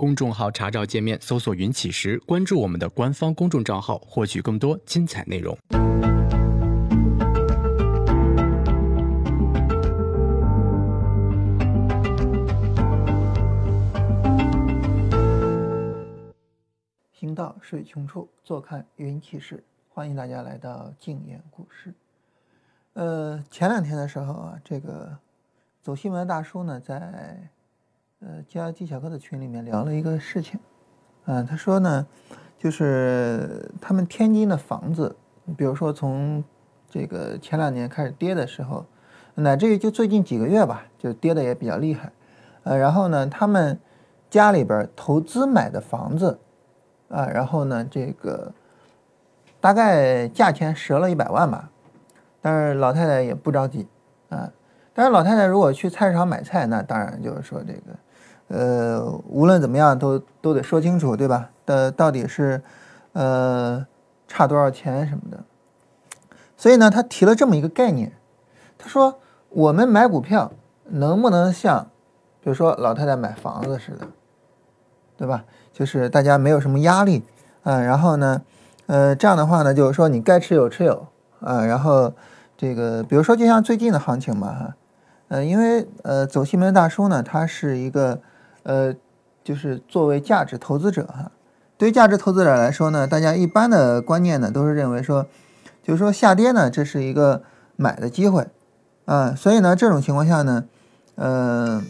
公众号查找界面搜索“云起时”，关注我们的官方公众账号，获取更多精彩内容。行到水穷处，坐看云起时。欢迎大家来到静言故事。呃，前两天的时候啊，这个走新闻的大叔呢，在呃加技巧课的群里面聊了一个事情。嗯、他说呢，就是他们天津的房子，比如说从这个前两年开始跌的时候，乃至于就最近几个月吧，就跌的也比较厉害。呃，然后呢，他们家里边投资买的房子。啊，然后呢，这个大概价钱折了一百万吧，但是老太太也不着急啊。但是老太太如果去菜市场买菜，那当然就是说这个，呃，无论怎么样都都得说清楚，对吧？的到底是呃差多少钱什么的。所以呢，他提了这么一个概念，他说我们买股票能不能像，比如说老太太买房子似的，对吧？就是大家没有什么压力，啊，然后呢，呃，这样的话呢，就是说你该持有持有，啊，然后这个比如说就像最近的行情嘛，哈，呃，因为呃走西门大叔呢，他是一个呃，就是作为价值投资者哈，对于价值投资者来说呢，大家一般的观念呢都是认为说，就是说下跌呢这是一个买的机会，啊，所以呢这种情况下呢，呃，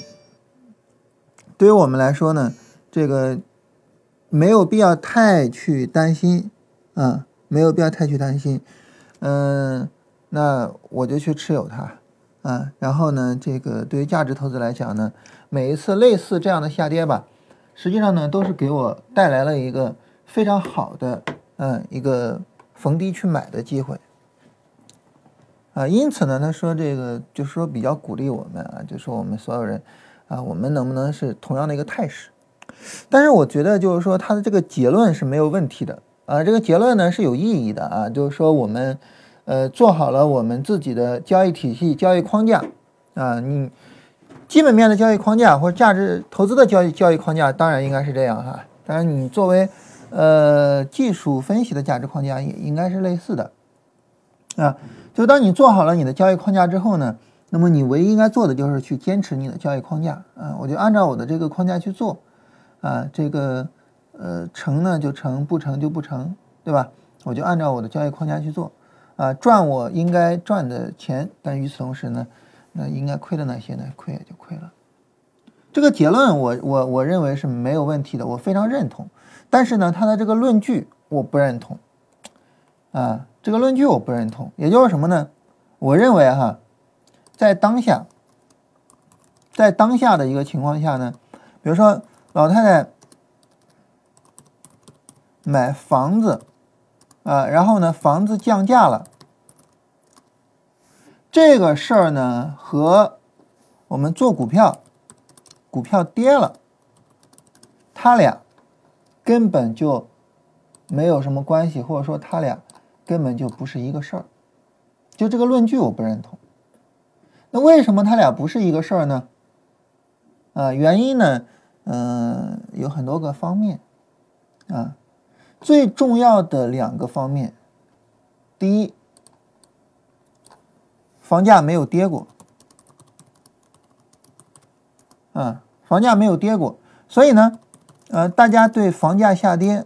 对于我们来说呢，这个。没有必要太去担心，啊，没有必要太去担心，嗯，那我就去持有它，啊，然后呢，这个对于价值投资来讲呢，每一次类似这样的下跌吧，实际上呢，都是给我带来了一个非常好的，嗯，一个逢低去买的机会，啊，因此呢，他说这个就是说比较鼓励我们啊，就说我们所有人，啊，我们能不能是同样的一个态势？但是我觉得，就是说他的这个结论是没有问题的啊，这个结论呢是有意义的啊，就是说我们，呃，做好了我们自己的交易体系、交易框架啊，你基本面的交易框架或者价值投资的交易交易框架，当然应该是这样哈。当然，你作为呃技术分析的价值框架也应该是类似的啊。就当你做好了你的交易框架之后呢，那么你唯一应该做的就是去坚持你的交易框架啊，我就按照我的这个框架去做。啊，这个，呃，成呢就成，不成就不成，对吧？我就按照我的交易框架去做，啊，赚我应该赚的钱，但与此同时呢，那应该亏的那些呢，亏也就亏了。这个结论我我我认为是没有问题的，我非常认同。但是呢，他的这个论据我不认同，啊，这个论据我不认同。也就是什么呢？我认为哈，在当下，在当下的一个情况下呢，比如说。老太太买房子啊，然后呢，房子降价了。这个事儿呢，和我们做股票，股票跌了，他俩根本就没有什么关系，或者说他俩根本就不是一个事儿。就这个论据我不认同。那为什么他俩不是一个事儿呢？啊，原因呢？嗯，有很多个方面，啊，最重要的两个方面，第一，房价没有跌过，啊，房价没有跌过，所以呢，呃，大家对房价下跌，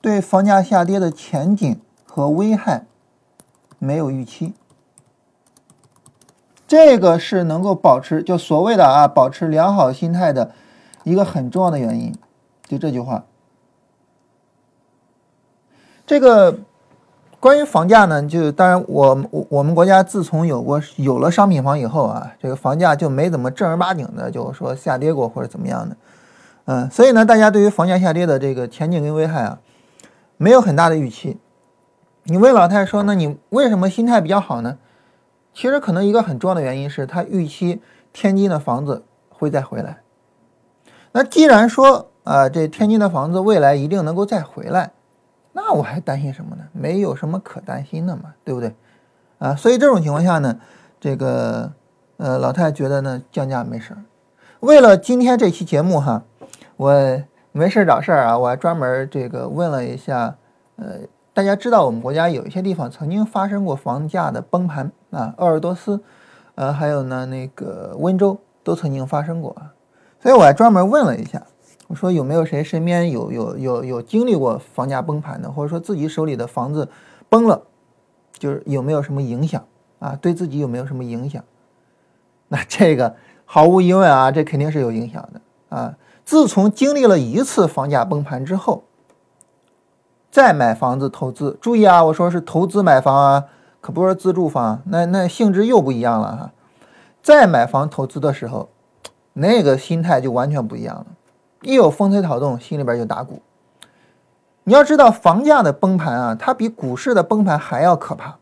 对房价下跌的前景和危害没有预期。这个是能够保持，就所谓的啊，保持良好心态的一个很重要的原因，就这句话。这个关于房价呢，就当然我我我们国家自从有过有了商品房以后啊，这个房价就没怎么正儿八经的，就是说下跌过或者怎么样的，嗯，所以呢，大家对于房价下跌的这个前景跟危害啊，没有很大的预期。你问老太说，那你为什么心态比较好呢？其实可能一个很重要的原因是他预期天津的房子会再回来。那既然说啊，这天津的房子未来一定能够再回来，那我还担心什么呢？没有什么可担心的嘛，对不对？啊，所以这种情况下呢，这个呃老太觉得呢降价没事儿。为了今天这期节目哈，我没事找事儿啊，我还专门这个问了一下，呃，大家知道我们国家有一些地方曾经发生过房价的崩盘啊，鄂尔多斯，呃，还有呢那个温州都曾经发生过啊，所以我还专门问了一下，我说有没有谁身边有有有有经历过房价崩盘的，或者说自己手里的房子崩了，就是有没有什么影响啊？对自己有没有什么影响？那这个毫无疑问啊，这肯定是有影响的啊。自从经历了一次房价崩盘之后，再买房子投资，注意啊，我说是投资买房啊，可不是自住房，那那性质又不一样了哈。再买房投资的时候，那个心态就完全不一样了。一有风吹草动，心里边就打鼓。你要知道，房价的崩盘啊，它比股市的崩盘还要可怕。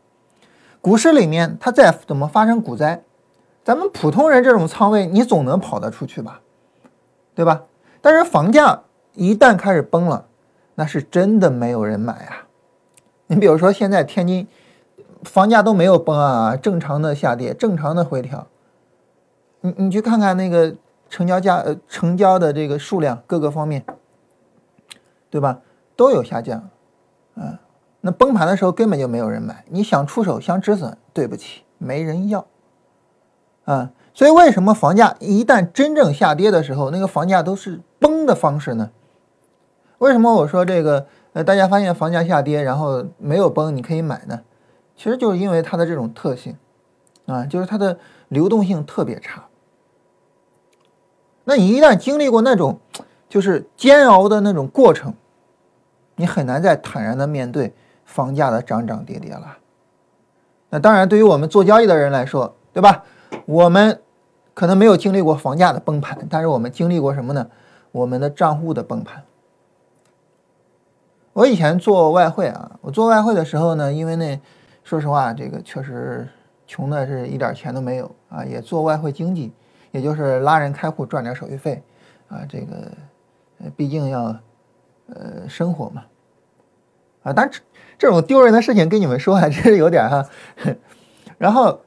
股市里面，它再怎么发生股灾？咱们普通人这种仓位，你总能跑得出去吧，对吧？但是房价一旦开始崩了，那是真的没有人买啊。你比如说现在天津房价都没有崩啊，正常的下跌，正常的回调。你你去看看那个成交价，呃，成交的这个数量各个方面，对吧？都有下降，啊，那崩盘的时候根本就没有人买，你想出手想止损，对不起，没人要。啊，所以为什么房价一旦真正下跌的时候，那个房价都是崩的方式呢？为什么我说这个？呃，大家发现房价下跌，然后没有崩，你可以买呢？其实就是因为它的这种特性，啊，就是它的流动性特别差。那你一旦经历过那种就是煎熬的那种过程，你很难再坦然的面对房价的涨涨跌跌了。那当然，对于我们做交易的人来说，对吧？我们可能没有经历过房价的崩盘，但是我们经历过什么呢？我们的账户的崩盘。我以前做外汇啊，我做外汇的时候呢，因为那说实话，这个确实穷的是一点钱都没有啊，也做外汇经济，也就是拉人开户赚点手续费啊，这个，毕竟要呃生活嘛啊，但这这种丢人的事情跟你们说还真是有点哈，然后。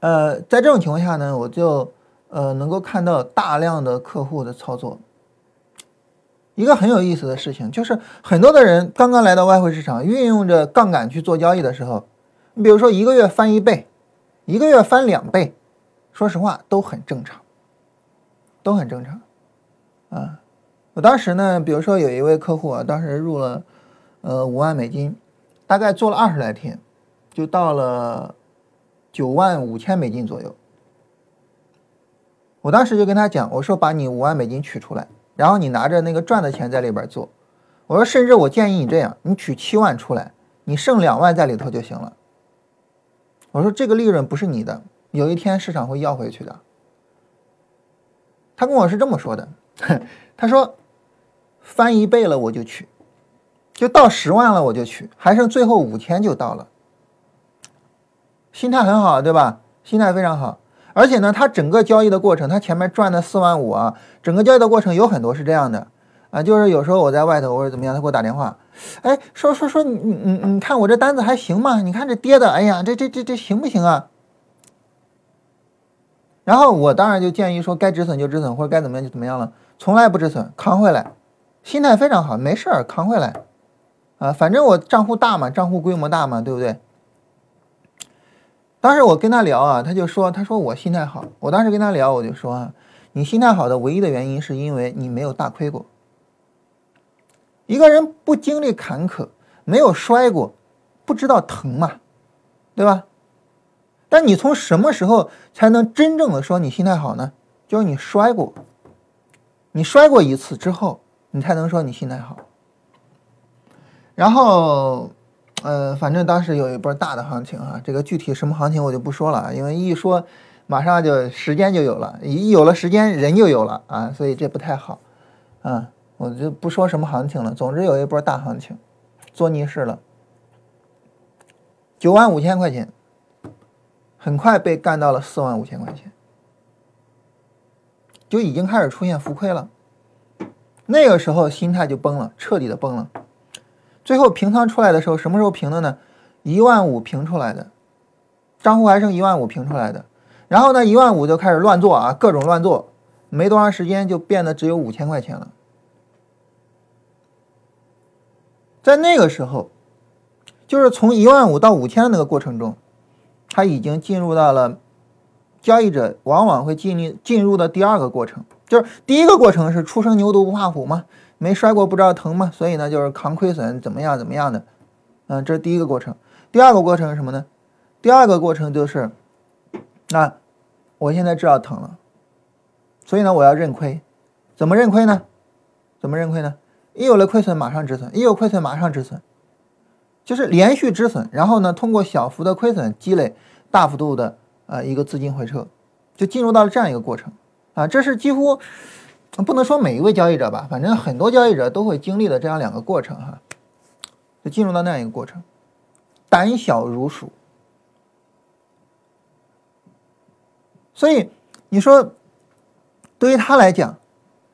呃，在这种情况下呢，我就呃能够看到大量的客户的操作。一个很有意思的事情就是，很多的人刚刚来到外汇市场，运用着杠杆去做交易的时候，你比如说一个月翻一倍，一个月翻两倍，说实话都很正常，都很正常。啊，我当时呢，比如说有一位客户啊，当时入了呃五万美金，大概做了二十来天，就到了。九万五千美金左右，我当时就跟他讲，我说把你五万美金取出来，然后你拿着那个赚的钱在里边做。我说甚至我建议你这样，你取七万出来，你剩两万在里头就行了。我说这个利润不是你的，有一天市场会要回去的。他跟我是这么说的，他说翻一倍了我就取，就到十万了我就取，还剩最后五千就到了。心态很好，对吧？心态非常好，而且呢，他整个交易的过程，他前面赚的四万五啊，整个交易的过程有很多是这样的啊，就是有时候我在外头或者怎么样，他给我打电话，哎，说说说你你你看我这单子还行吗？你看这跌的，哎呀，这这这这行不行啊？然后我当然就建议说，该止损就止损，或者该怎么样就怎么样了，从来不止损，扛回来，心态非常好，没事儿，扛回来，啊，反正我账户大嘛，账户规模大嘛，对不对？当时我跟他聊啊，他就说：“他说我心态好。”我当时跟他聊，我就说：“啊，你心态好的唯一的原因是因为你没有大亏过。一个人不经历坎坷，没有摔过，不知道疼嘛，对吧？但你从什么时候才能真正的说你心态好呢？就是你摔过，你摔过一次之后，你才能说你心态好。然后。”呃，反正当时有一波大的行情啊，这个具体什么行情我就不说了，因为一说马上就时间就有了，一有了时间人就有了啊，所以这不太好啊，我就不说什么行情了。总之有一波大行情，做逆势了，九万五千块钱，很快被干到了四万五千块钱，就已经开始出现浮亏了，那个时候心态就崩了，彻底的崩了。最后平仓出来的时候，什么时候平的呢？一万五平出来的，账户还剩一万五平出来的。然后呢，一万五就开始乱做啊，各种乱做，没多长时间就变得只有五千块钱了。在那个时候，就是从一万五到五千的那个过程中，它已经进入到了交易者往往会进入进入的第二个过程，就是第一个过程是初生牛犊不怕虎嘛，没摔过不知道疼嘛，所以呢就是扛亏损怎么样怎么样的，嗯，这是第一个过程。第二个过程是什么呢？第二个过程就是，那我现在知道疼了，所以呢我要认亏，怎么认亏呢？怎么认亏呢？一有了亏损马上止损，一有亏损马上止损，就是连续止损，然后呢通过小幅的亏损积累大幅度的呃一个资金回撤，就进入到了这样一个过程啊，这是几乎不能说每一位交易者吧，反正很多交易者都会经历的这样两个过程哈，就进入到那样一个过程。胆小如鼠，所以你说，对于他来讲，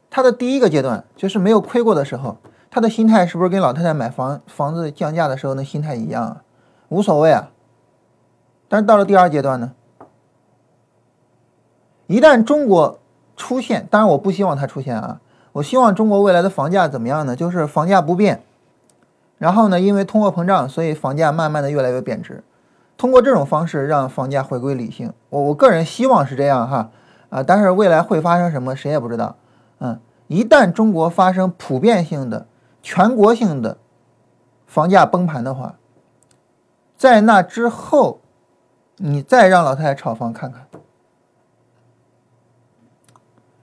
他的第一个阶段就是没有亏过的时候，他的心态是不是跟老太太买房房子降价的时候那心态一样啊？无所谓啊。但是到了第二阶段呢，一旦中国出现，当然我不希望它出现啊，我希望中国未来的房价怎么样呢？就是房价不变。然后呢，因为通货膨胀，所以房价慢慢的越来越贬值。通过这种方式让房价回归理性，我我个人希望是这样哈啊，但是未来会发生什么，谁也不知道。嗯，一旦中国发生普遍性的、全国性的房价崩盘的话，在那之后，你再让老太太炒房看看。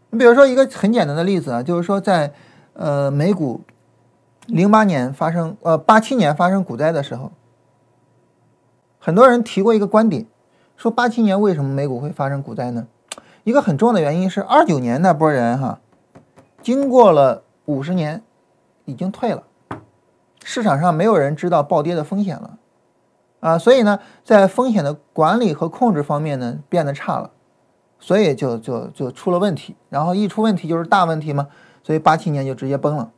你比如说一个很简单的例子啊，就是说在呃美股。零八年发生，呃，八七年发生股灾的时候，很多人提过一个观点，说八七年为什么美股会发生股灾呢？一个很重要的原因是二九年那波人哈，经过了五十年，已经退了，市场上没有人知道暴跌的风险了，啊，所以呢，在风险的管理和控制方面呢变得差了，所以就就就出了问题，然后一出问题就是大问题嘛，所以八七年就直接崩了。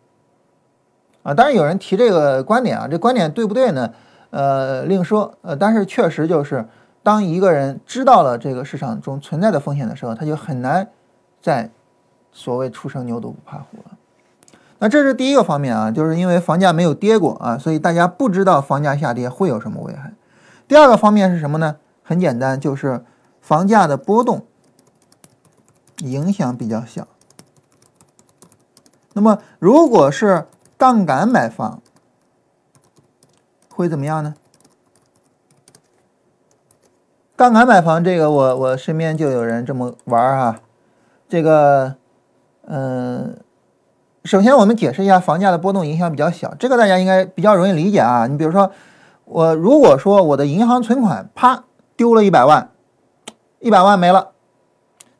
啊，当然有人提这个观点啊，这观点对不对呢？呃，另说。呃，但是确实就是，当一个人知道了这个市场中存在的风险的时候，他就很难再所谓初生牛犊不怕虎了。那这是第一个方面啊，就是因为房价没有跌过啊，所以大家不知道房价下跌会有什么危害。第二个方面是什么呢？很简单，就是房价的波动影响比较小。那么如果是杠杆买房会怎么样呢？杠杆买房这个，我我身边就有人这么玩儿哈。这个，嗯，首先我们解释一下房价的波动影响比较小，这个大家应该比较容易理解啊。你比如说，我如果说我的银行存款啪丢了一百万，一百万没了，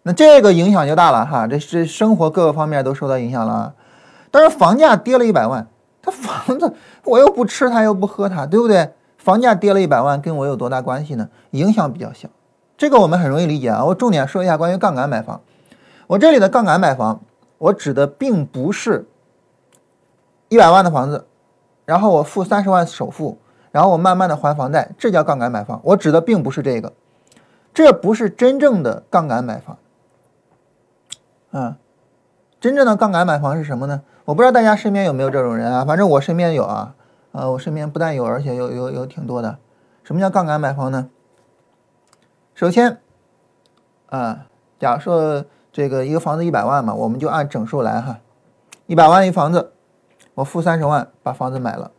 那这个影响就大了哈，这这生活各个方面都受到影响了。但是房价跌了一百万，他房子我又不吃它又不喝它，对不对？房价跌了一百万，跟我有多大关系呢？影响比较小，这个我们很容易理解啊。我重点说一下关于杠杆买房。我这里的杠杆买房，我指的并不是一百万的房子，然后我付三十万首付，然后我慢慢的还房贷，这叫杠杆买房。我指的并不是这个，这不是真正的杠杆买房。啊，真正的杠杆买房是什么呢？我不知道大家身边有没有这种人啊？反正我身边有啊，呃，我身边不但有，而且有有有挺多的。什么叫杠杆买房呢？首先，啊，假如说这个一个房子一百万嘛，我们就按整数来哈，一百万一房子，我付三十万把房子买了，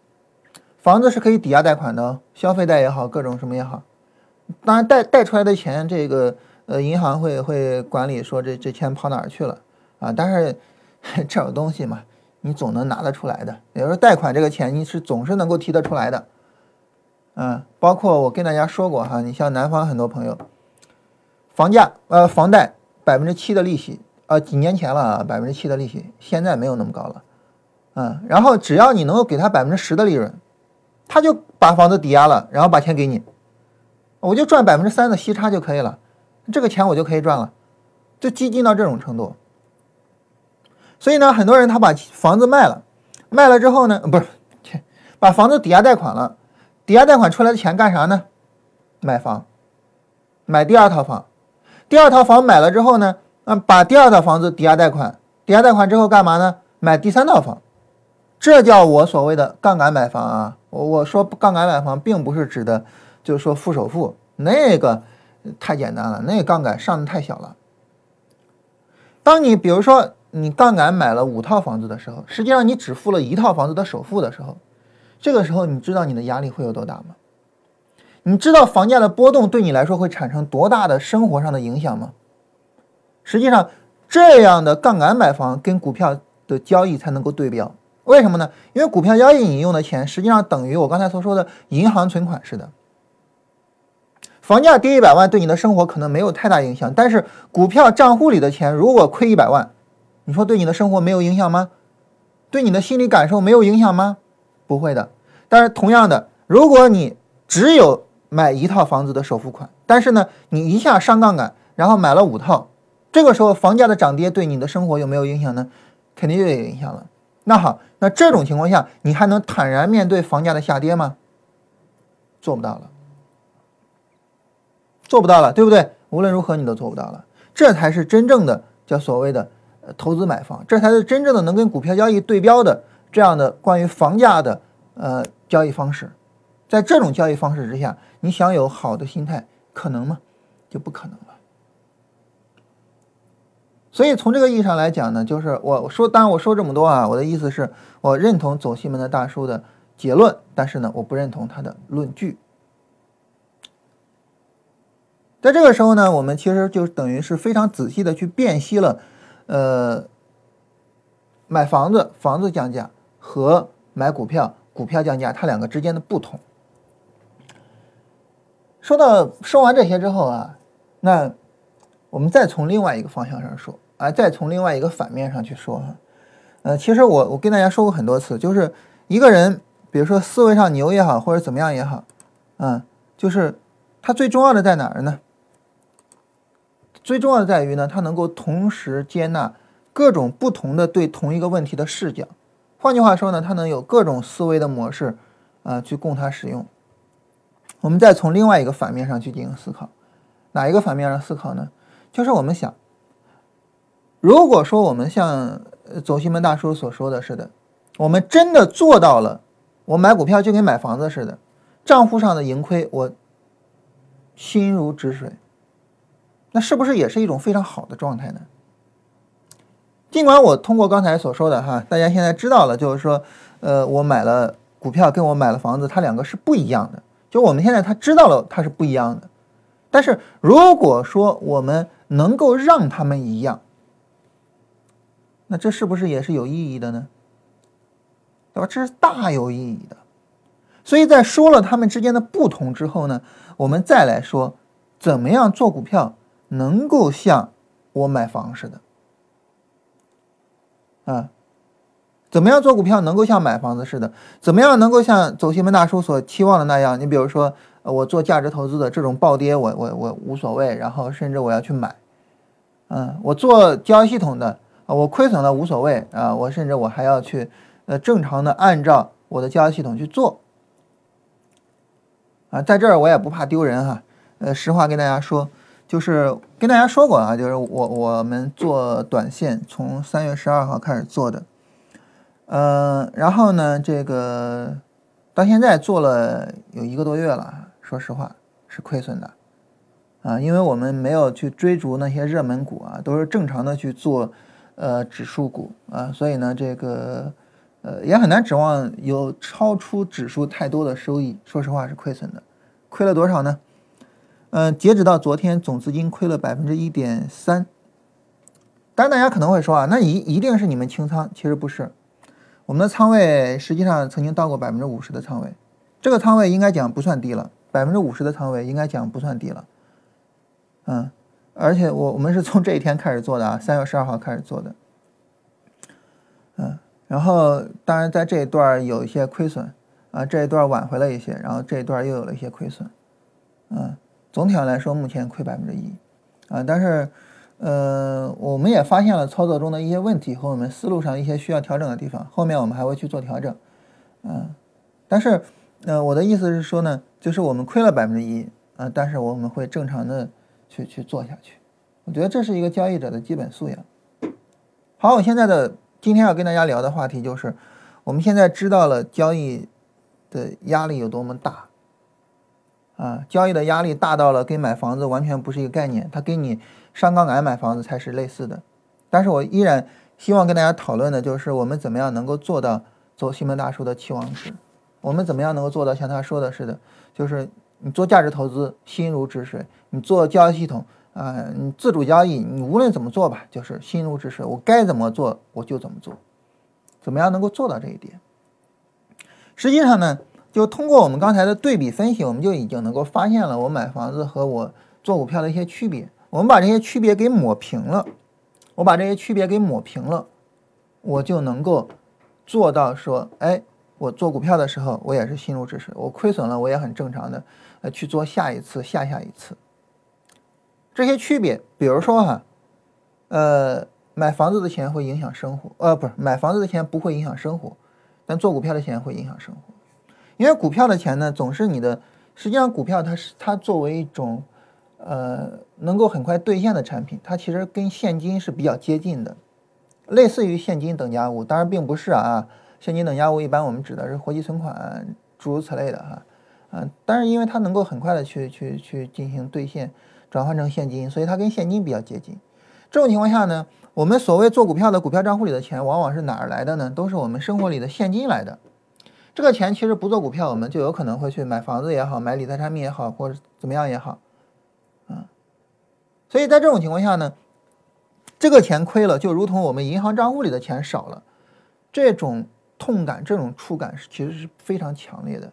房子是可以抵押贷款的，消费贷也好，各种什么也好。当然贷贷出来的钱，这个呃银行会会管理说这这钱跑哪儿去了啊？但是 这种东西嘛。你总能拿得出来的，也就是说，贷款这个钱你是总是能够提得出来的，嗯，包括我跟大家说过哈，你像南方很多朋友，房价呃房贷百分之七的利息，呃几年前了啊，百分之七的利息，现在没有那么高了，嗯，然后只要你能够给他百分之十的利润，他就把房子抵押了，然后把钱给你，我就赚百分之三的息差就可以了，这个钱我就可以赚了，就激进到这种程度。所以呢，很多人他把房子卖了，卖了之后呢，不是，把房子抵押贷款了，抵押贷款出来的钱干啥呢？买房，买第二套房，第二套房买了之后呢，那把第二套房子抵押贷款，抵押贷款之后干嘛呢？买第三套房，这叫我所谓的杠杆买房啊。我我说杠杆买房，并不是指的，就是说付首付，那个太简单了，那个杠杆上的太小了。当你比如说你杠杆买了五套房子的时候，实际上你只付了一套房子的首付的时候，这个时候你知道你的压力会有多大吗？你知道房价的波动对你来说会产生多大的生活上的影响吗？实际上，这样的杠杆买房跟股票的交易才能够对标。为什么呢？因为股票交易你用的钱，实际上等于我刚才所说的银行存款似的。房价跌一百万对你的生活可能没有太大影响，但是股票账户里的钱如果亏一百万，你说对你的生活没有影响吗？对你的心理感受没有影响吗？不会的。但是同样的，如果你只有买一套房子的首付款，但是呢，你一下上杠杆，然后买了五套，这个时候房价的涨跌对你的生活有没有影响呢？肯定就有影响了。那好，那这种情况下，你还能坦然面对房价的下跌吗？做不到了。做不到了，对不对？无论如何你都做不到了，这才是真正的叫所谓的呃投资买房，这才是真正的能跟股票交易对标的这样的关于房价的呃交易方式。在这种交易方式之下，你想有好的心态，可能吗？就不可能了。所以从这个意义上来讲呢，就是我说，当然我说这么多啊，我的意思是我认同走西门的大叔的结论，但是呢，我不认同他的论据。在这个时候呢，我们其实就等于是非常仔细的去辨析了，呃，买房子房子降价和买股票股票降价它两个之间的不同。说到说完这些之后啊，那我们再从另外一个方向上说，啊，再从另外一个反面上去说哈，呃，其实我我跟大家说过很多次，就是一个人，比如说思维上牛也好，或者怎么样也好，嗯，就是他最重要的在哪儿呢？最重要的在于呢，他能够同时接纳各种不同的对同一个问题的视角。换句话说呢，他能有各种思维的模式，啊，去供他使用。我们再从另外一个反面上去进行思考，哪一个反面上思考呢？就是我们想，如果说我们像走西门大叔所说的似的，我们真的做到了，我买股票就跟买房子似的，账户上的盈亏我心如止水。那是不是也是一种非常好的状态呢？尽管我通过刚才所说的哈，大家现在知道了，就是说，呃，我买了股票跟我买了房子，它两个是不一样的。就我们现在他知道了它是不一样的，但是如果说我们能够让他们一样，那这是不是也是有意义的呢？对吧？这是大有意义的。所以在说了他们之间的不同之后呢，我们再来说怎么样做股票。能够像我买房似的，啊，怎么样做股票能够像买房子似的？怎么样能够像走西门大叔所期望的那样？你比如说，我做价值投资的这种暴跌，我我我无所谓，然后甚至我要去买，嗯，我做交易系统的，我亏损了无所谓啊，我甚至我还要去呃正常的按照我的交易系统去做，啊，在这儿我也不怕丢人哈，呃，实话跟大家说。就是跟大家说过啊，就是我我们做短线从三月十二号开始做的，嗯，然后呢，这个到现在做了有一个多月了，说实话是亏损的，啊，因为我们没有去追逐那些热门股啊，都是正常的去做呃指数股啊，所以呢，这个呃也很难指望有超出指数太多的收益，说实话是亏损的，亏了多少呢？嗯，截止到昨天，总资金亏了百分之一点三。当然，大家可能会说啊，那一一定是你们清仓，其实不是。我们的仓位实际上曾经到过百分之五十的仓位，这个仓位应该讲不算低了，百分之五十的仓位应该讲不算低了。嗯，而且我我们是从这一天开始做的啊，三月十二号开始做的。嗯，然后当然在这一段有一些亏损啊，这一段挽回了一些，然后这一段又有了一些亏损，嗯。总体上来说，目前亏百分之一，啊，但是，呃，我们也发现了操作中的一些问题和我们思路上一些需要调整的地方，后面我们还会去做调整，嗯，但是，呃，我的意思是说呢，就是我们亏了百分之一，啊，但是我们会正常的去去做下去，我觉得这是一个交易者的基本素养。好，我现在的今天要跟大家聊的话题就是，我们现在知道了交易的压力有多么大。啊，交易的压力大到了跟买房子完全不是一个概念，它跟你上杠杆买房子才是类似的。但是我依然希望跟大家讨论的就是我们怎么样能够做到走西门大叔的期望值，我们怎么样能够做到像他说的似的，就是你做价值投资心如止水，你做交易系统啊，你自主交易，你无论怎么做吧，就是心如止水，我该怎么做我就怎么做，怎么样能够做到这一点？实际上呢？就通过我们刚才的对比分析，我们就已经能够发现了我买房子和我做股票的一些区别。我们把这些区别给抹平了，我把这些区别给抹平了，我就能够做到说，哎，我做股票的时候，我也是心如止水，我亏损了，我也很正常的呃去做下一次、下下一次。这些区别，比如说哈，呃，买房子的钱会影响生活，呃，不是买房子的钱不会影响生活，但做股票的钱会影响生活。因为股票的钱呢，总是你的。实际上，股票它是它作为一种，呃，能够很快兑现的产品，它其实跟现金是比较接近的，类似于现金等价物。当然，并不是啊，现金等价物一般我们指的是活期存款，诸如此类的哈。嗯，但是因为它能够很快的去去去进行兑现，转换成现金，所以它跟现金比较接近。这种情况下呢，我们所谓做股票的股票账户里的钱，往往是哪儿来的呢？都是我们生活里的现金来的。这个钱其实不做股票，我们就有可能会去买房子也好，买理财产品也好，或者怎么样也好，所以在这种情况下呢，这个钱亏了，就如同我们银行账户里的钱少了，这种痛感、这种触感其实是非常强烈的。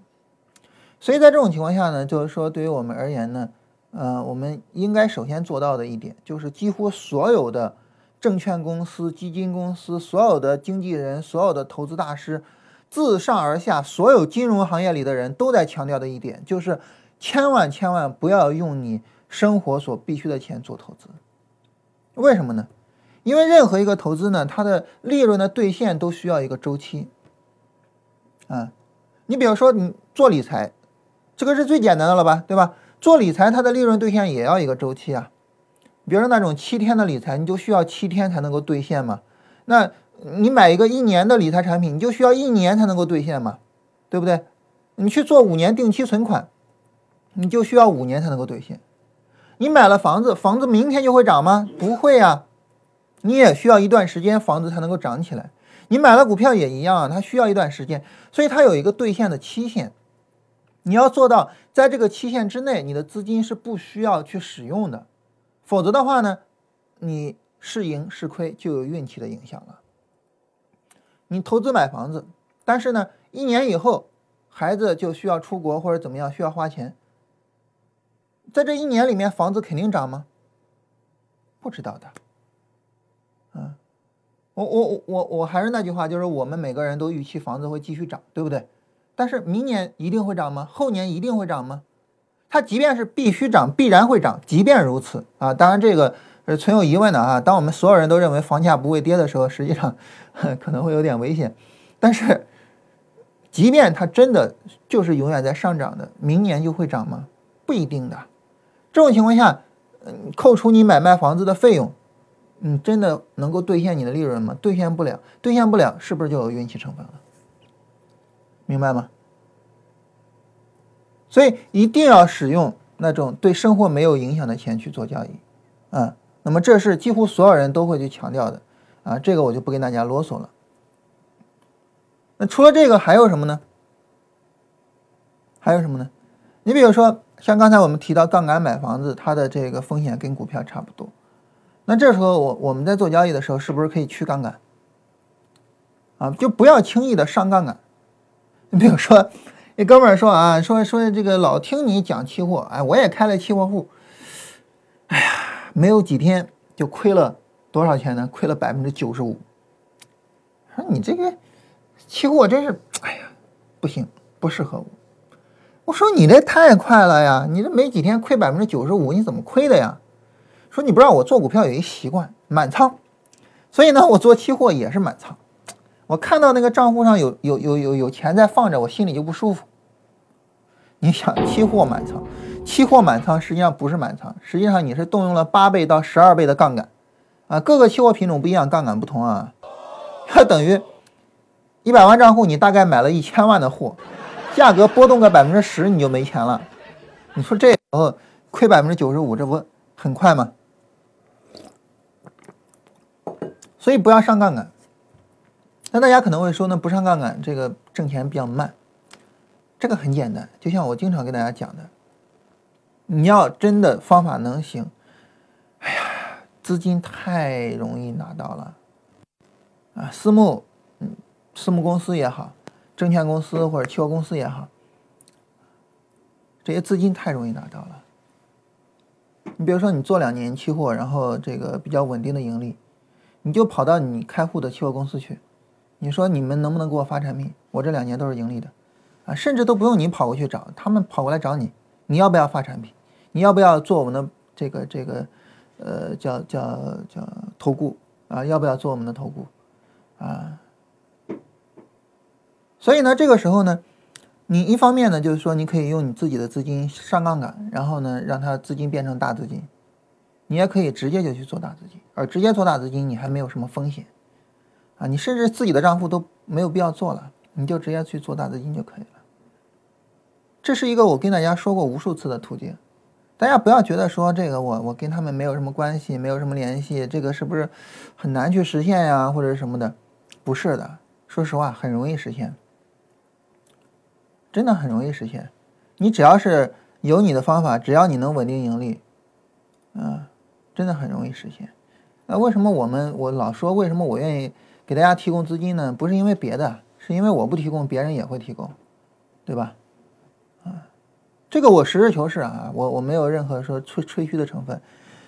所以在这种情况下呢，就是说对于我们而言呢，呃，我们应该首先做到的一点，就是几乎所有的证券公司、基金公司、所有的经纪人、所有的投资大师。自上而下，所有金融行业里的人都在强调的一点，就是千万千万不要用你生活所必须的钱做投资。为什么呢？因为任何一个投资呢，它的利润的兑现都需要一个周期。啊，你比如说你做理财，这个是最简单的了吧，对吧？做理财，它的利润兑现也要一个周期啊。比如说那种七天的理财，你就需要七天才能够兑现嘛。那你买一个一年的理财产品，你就需要一年才能够兑现嘛，对不对？你去做五年定期存款，你就需要五年才能够兑现。你买了房子，房子明天就会涨吗？不会啊，你也需要一段时间房子才能够涨起来。你买了股票也一样啊，它需要一段时间，所以它有一个兑现的期限。你要做到在这个期限之内，你的资金是不需要去使用的，否则的话呢，你是赢是亏就有运气的影响了。你投资买房子，但是呢，一年以后孩子就需要出国或者怎么样，需要花钱。在这一年里面，房子肯定涨吗？不知道的。嗯，我我我我我还是那句话，就是我们每个人都预期房子会继续涨，对不对？但是明年一定会涨吗？后年一定会涨吗？它即便是必须涨，必然会涨。即便如此啊，当然这个。是存有疑问的啊！当我们所有人都认为房价不会跌的时候，实际上 可能会有点危险。但是，即便它真的就是永远在上涨的，明年就会涨吗？不一定的。这种情况下，嗯，扣除你买卖房子的费用，你真的能够兑现你的利润吗？兑现不了，兑现不了，是不是就有运气成分了？明白吗？所以一定要使用那种对生活没有影响的钱去做交易，啊。那么这是几乎所有人都会去强调的，啊，这个我就不跟大家啰嗦了。那除了这个还有什么呢？还有什么呢？你比如说，像刚才我们提到杠杆买房子，它的这个风险跟股票差不多。那这时候我我们在做交易的时候，是不是可以去杠杆？啊，就不要轻易的上杠杆。你 比如说，那哥们儿说啊，说说这个老听你讲期货，哎，我也开了期货户，哎呀。没有几天就亏了多少钱呢？亏了百分之九十五。说你这个期货真是，哎呀，不行，不适合我。我说你这太快了呀！你这没几天亏百分之九十五，你怎么亏的呀？说你不知道我做股票有一习惯，满仓，所以呢，我做期货也是满仓。我看到那个账户上有有有有有钱在放着，我心里就不舒服。你想期货满仓，期货满仓实际上不是满仓，实际上你是动用了八倍到十二倍的杠杆，啊，各个期货品种不一样，杠杆不同啊，它等于一百万账户你大概买了一千万的货，价格波动个百分之十你就没钱了，你说这时候亏百分之九十五，这不很快吗？所以不要上杠杆。那大家可能会说，那不上杠杆，这个挣钱比较慢。这个很简单，就像我经常跟大家讲的，你要真的方法能行，哎呀，资金太容易拿到了啊！私募，嗯，私募公司也好，证券公司或者期货公司也好，这些资金太容易拿到了。你比如说，你做两年期货，然后这个比较稳定的盈利，你就跑到你开户的期货公司去，你说你们能不能给我发产品？我这两年都是盈利的。啊，甚至都不用你跑过去找，他们跑过来找你，你要不要发产品？你要不要做我们的这个这个，呃，叫叫叫投顾啊？要不要做我们的投顾啊？所以呢，这个时候呢，你一方面呢，就是说你可以用你自己的资金上杠杆，然后呢，让它资金变成大资金；你也可以直接就去做大资金，而直接做大资金，你还没有什么风险啊，你甚至自己的账户都没有必要做了。你就直接去做大资金就可以了。这是一个我跟大家说过无数次的途径，大家不要觉得说这个我我跟他们没有什么关系，没有什么联系，这个是不是很难去实现呀，或者什么的？不是的，说实话很容易实现，真的很容易实现。你只要是有你的方法，只要你能稳定盈利，嗯，真的很容易实现。那为什么我们我老说为什么我愿意给大家提供资金呢？不是因为别的。是因为我不提供，别人也会提供，对吧？啊，这个我实事求是啊，我我没有任何说吹吹嘘的成分。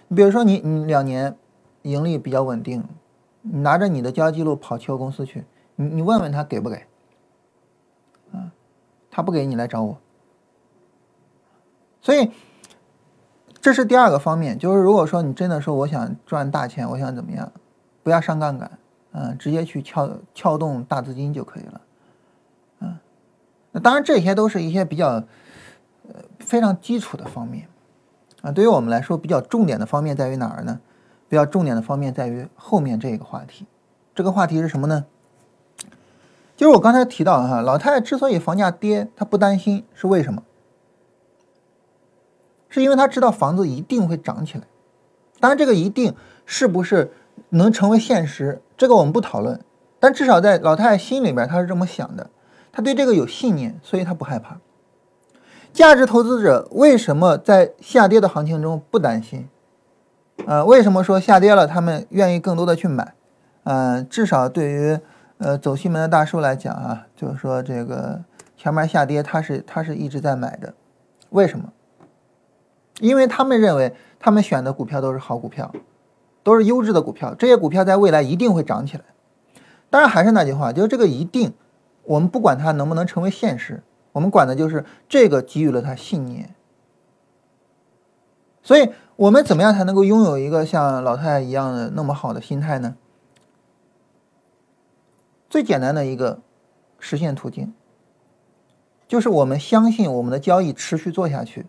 你比如说，你你两年盈利比较稳定，你拿着你的交易记录跑期货公司去，你你问问他给不给？他不给你来找我。所以这是第二个方面，就是如果说你真的说我想赚大钱，我想怎么样，不要上杠杆。嗯，直接去撬撬动大资金就可以了，嗯，那当然这些都是一些比较呃非常基础的方面，啊，对于我们来说比较重点的方面在于哪儿呢？比较重点的方面在于后面这个话题，这个话题是什么呢？就是我刚才提到哈，老太太之所以房价跌，她不担心是为什么？是因为她知道房子一定会涨起来，当然这个一定是不是？能成为现实，这个我们不讨论，但至少在老太太心里边，她是这么想的，她对这个有信念，所以她不害怕。价值投资者为什么在下跌的行情中不担心？呃，为什么说下跌了，他们愿意更多的去买？呃，至少对于呃走西门的大叔来讲啊，就是说这个前面下跌，他是他是一直在买的，为什么？因为他们认为他们选的股票都是好股票。都是优质的股票，这些股票在未来一定会涨起来。当然，还是那句话，就是这个一定，我们不管它能不能成为现实，我们管的就是这个给予了他信念。所以，我们怎么样才能够拥有一个像老太太一样的那么好的心态呢？最简单的一个实现途径，就是我们相信我们的交易持续做下去，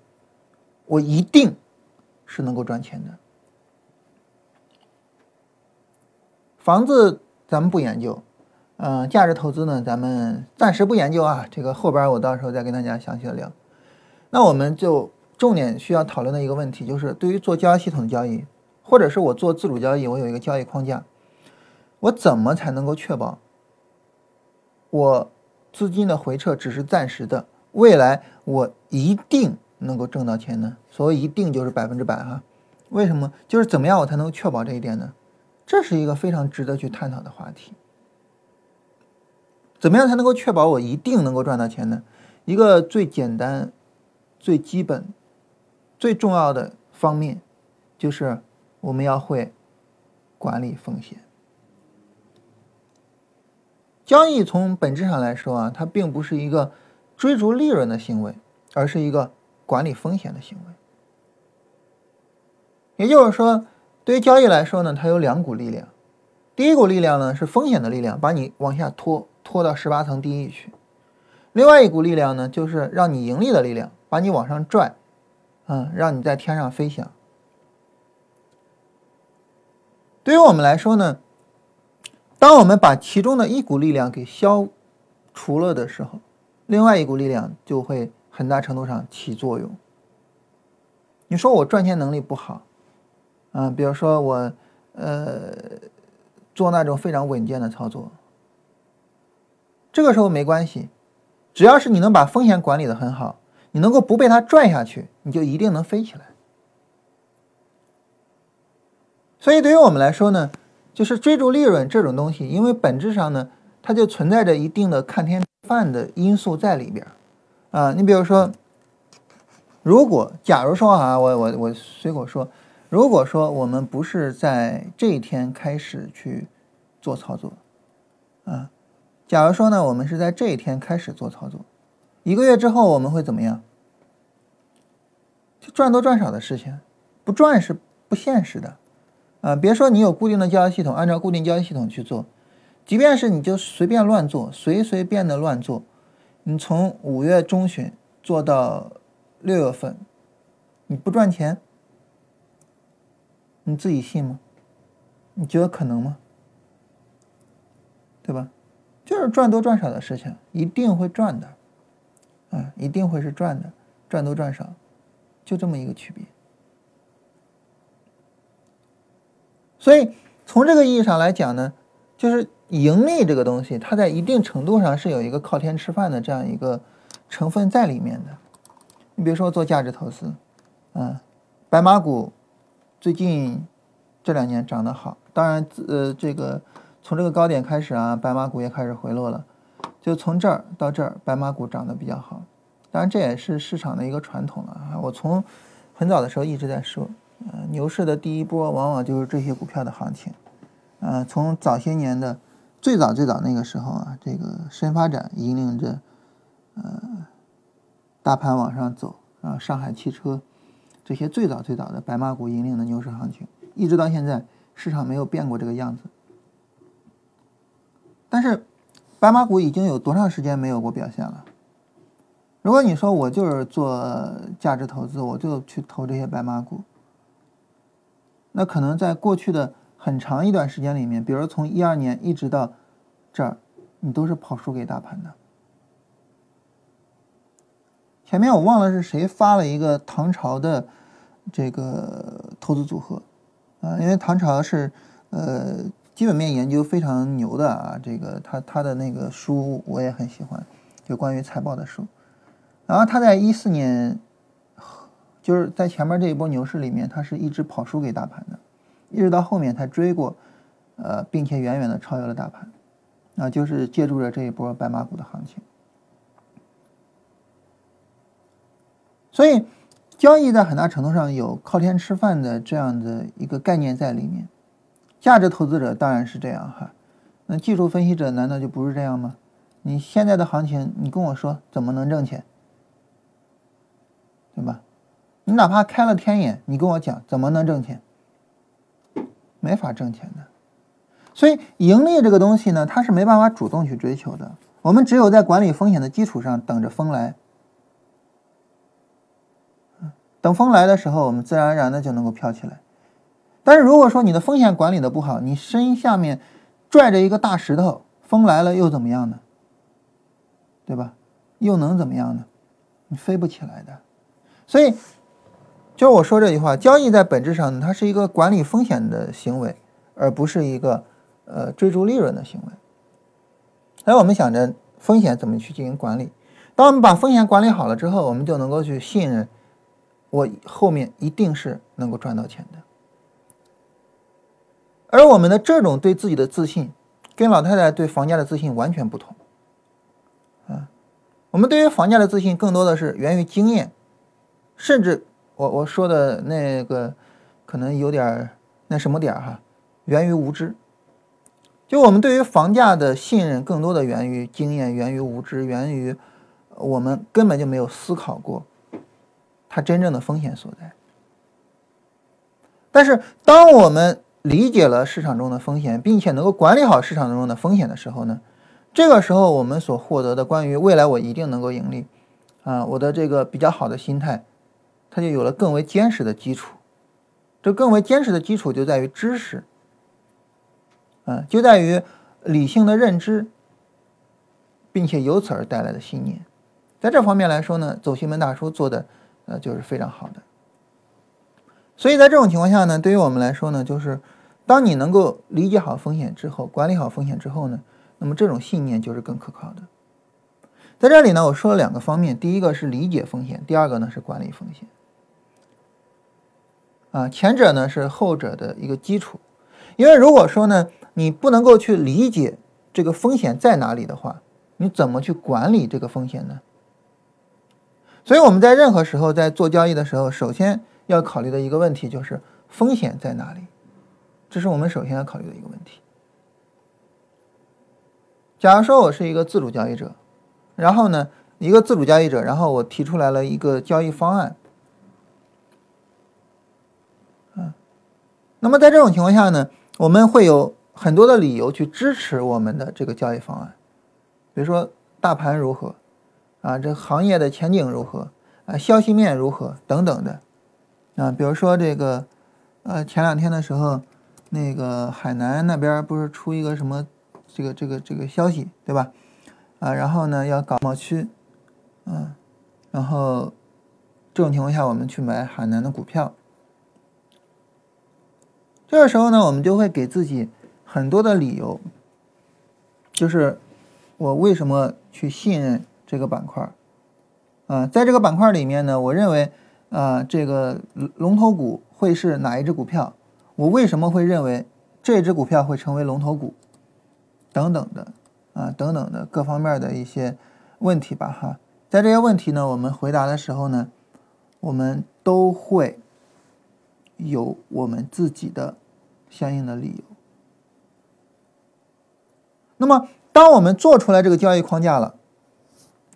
我一定是能够赚钱的。房子咱们不研究，嗯，价值投资呢，咱们暂时不研究啊。这个后边我到时候再跟大家详细的聊。那我们就重点需要讨论的一个问题，就是对于做交易系统的交易，或者是我做自主交易，我有一个交易框架，我怎么才能够确保我资金的回撤只是暂时的，未来我一定能够挣到钱呢？所谓一定就是百分之百哈。为什么？就是怎么样我才能确保这一点呢？这是一个非常值得去探讨的话题。怎么样才能够确保我一定能够赚到钱呢？一个最简单、最基本、最重要的方面，就是我们要会管理风险。交易从本质上来说啊，它并不是一个追逐利润的行为，而是一个管理风险的行为。也就是说。对于交易来说呢，它有两股力量。第一股力量呢是风险的力量，把你往下拖，拖到十八层地狱去；另外一股力量呢，就是让你盈利的力量，把你往上拽，嗯，让你在天上飞翔。对于我们来说呢，当我们把其中的一股力量给消除了的时候，另外一股力量就会很大程度上起作用。你说我赚钱能力不好，嗯，比如说我呃做那种非常稳健的操作，这个时候没关系，只要是你能把风险管理的很好，你能够不被它拽下去，你就一定能飞起来。所以，对于我们来说呢，就是追逐利润这种东西，因为本质上呢，它就存在着一定的看天吃饭的因素在里边啊。你比如说，如果假如说啊，我我我随口说，如果说我们不是在这一天开始去做操作啊，假如说呢，我们是在这一天开始做操作，一个月之后我们会怎么样？就赚多赚少的事情，不赚是不现实的。啊，别说你有固定的交易系统，按照固定交易系统去做，即便是你就随便乱做，随随便的乱做，你从五月中旬做到六月份，你不赚钱，你自己信吗？你觉得可能吗？对吧？就是赚多赚少的事情，一定会赚的，啊，一定会是赚的，赚多赚少，就这么一个区别。所以从这个意义上来讲呢，就是盈利这个东西，它在一定程度上是有一个靠天吃饭的这样一个成分在里面的。你比如说做价值投资，嗯，白马股最近这两年涨得好，当然呃这个从这个高点开始啊，白马股也开始回落了，就从这儿到这儿，白马股涨得比较好。当然这也是市场的一个传统了啊，我从很早的时候一直在说。呃，牛市的第一波往往就是这些股票的行情。呃，从早些年的最早最早那个时候啊，这个深发展引领着呃大盘往上走啊，上海汽车这些最早最早的白马股引领的牛市行情，一直到现在市场没有变过这个样子。但是白马股已经有多长时间没有过表现了？如果你说我就是做价值投资，我就去投这些白马股。那可能在过去的很长一段时间里面，比如从一二年一直到这儿，你都是跑输给大盘的。前面我忘了是谁发了一个唐朝的这个投资组合啊，因为唐朝是呃基本面研究非常牛的啊，这个他他的那个书我也很喜欢，就关于财报的书。然后他在一四年。就是在前面这一波牛市里面，它是一直跑输给大盘的，一直到后面才追过，呃，并且远远的超越了大盘，啊，就是借助着这一波白马股的行情。所以，交易在很大程度上有靠天吃饭的这样的一个概念在里面。价值投资者当然是这样哈，那技术分析者难道就不是这样吗？你现在的行情，你跟我说怎么能挣钱，你哪怕开了天眼，你跟我讲怎么能挣钱？没法挣钱的。所以盈利这个东西呢，它是没办法主动去追求的。我们只有在管理风险的基础上等着风来。等风来的时候，我们自然而然的就能够飘起来。但是如果说你的风险管理的不好，你身下面拽着一个大石头，风来了又怎么样呢？对吧？又能怎么样呢？你飞不起来的。所以。就是我说这句话，交易在本质上，它是一个管理风险的行为，而不是一个呃追逐利润的行为。那我们想着风险怎么去进行管理？当我们把风险管理好了之后，我们就能够去信任我后面一定是能够赚到钱的。而我们的这种对自己的自信，跟老太太对房价的自信完全不同。啊，我们对于房价的自信更多的是源于经验，甚至。我我说的那个可能有点那什么点哈，源于无知。就我们对于房价的信任，更多的源于经验，源于无知，源于我们根本就没有思考过它真正的风险所在。但是，当我们理解了市场中的风险，并且能够管理好市场中的风险的时候呢，这个时候我们所获得的关于未来我一定能够盈利啊，我的这个比较好的心态。它就有了更为坚实的基础。这更为坚实的基础就在于知识，啊，就在于理性的认知，并且由此而带来的信念。在这方面来说呢，走西门大叔做的呃就是非常好的。所以在这种情况下呢，对于我们来说呢，就是当你能够理解好风险之后，管理好风险之后呢，那么这种信念就是更可靠的。在这里呢，我说了两个方面，第一个是理解风险，第二个呢是管理风险。啊，前者呢是后者的一个基础，因为如果说呢你不能够去理解这个风险在哪里的话，你怎么去管理这个风险呢？所以我们在任何时候在做交易的时候，首先要考虑的一个问题就是风险在哪里，这是我们首先要考虑的一个问题。假如说我是一个自主交易者，然后呢一个自主交易者，然后我提出来了一个交易方案。那么在这种情况下呢，我们会有很多的理由去支持我们的这个交易方案，比如说大盘如何，啊，这行业的前景如何，啊，消息面如何等等的，啊，比如说这个，呃，前两天的时候，那个海南那边不是出一个什么这个这个这个消息，对吧？啊，然后呢要搞贸区，嗯，然后这种情况下我们去买海南的股票。这个时候呢，我们就会给自己很多的理由，就是我为什么去信任这个板块啊？在这个板块里面呢，我认为啊，这个龙头股会是哪一只股票？我为什么会认为这只股票会成为龙头股？等等的啊，等等的各方面的一些问题吧，哈。在这些问题呢，我们回答的时候呢，我们都会有我们自己的。相应的理由。那么，当我们做出来这个交易框架了，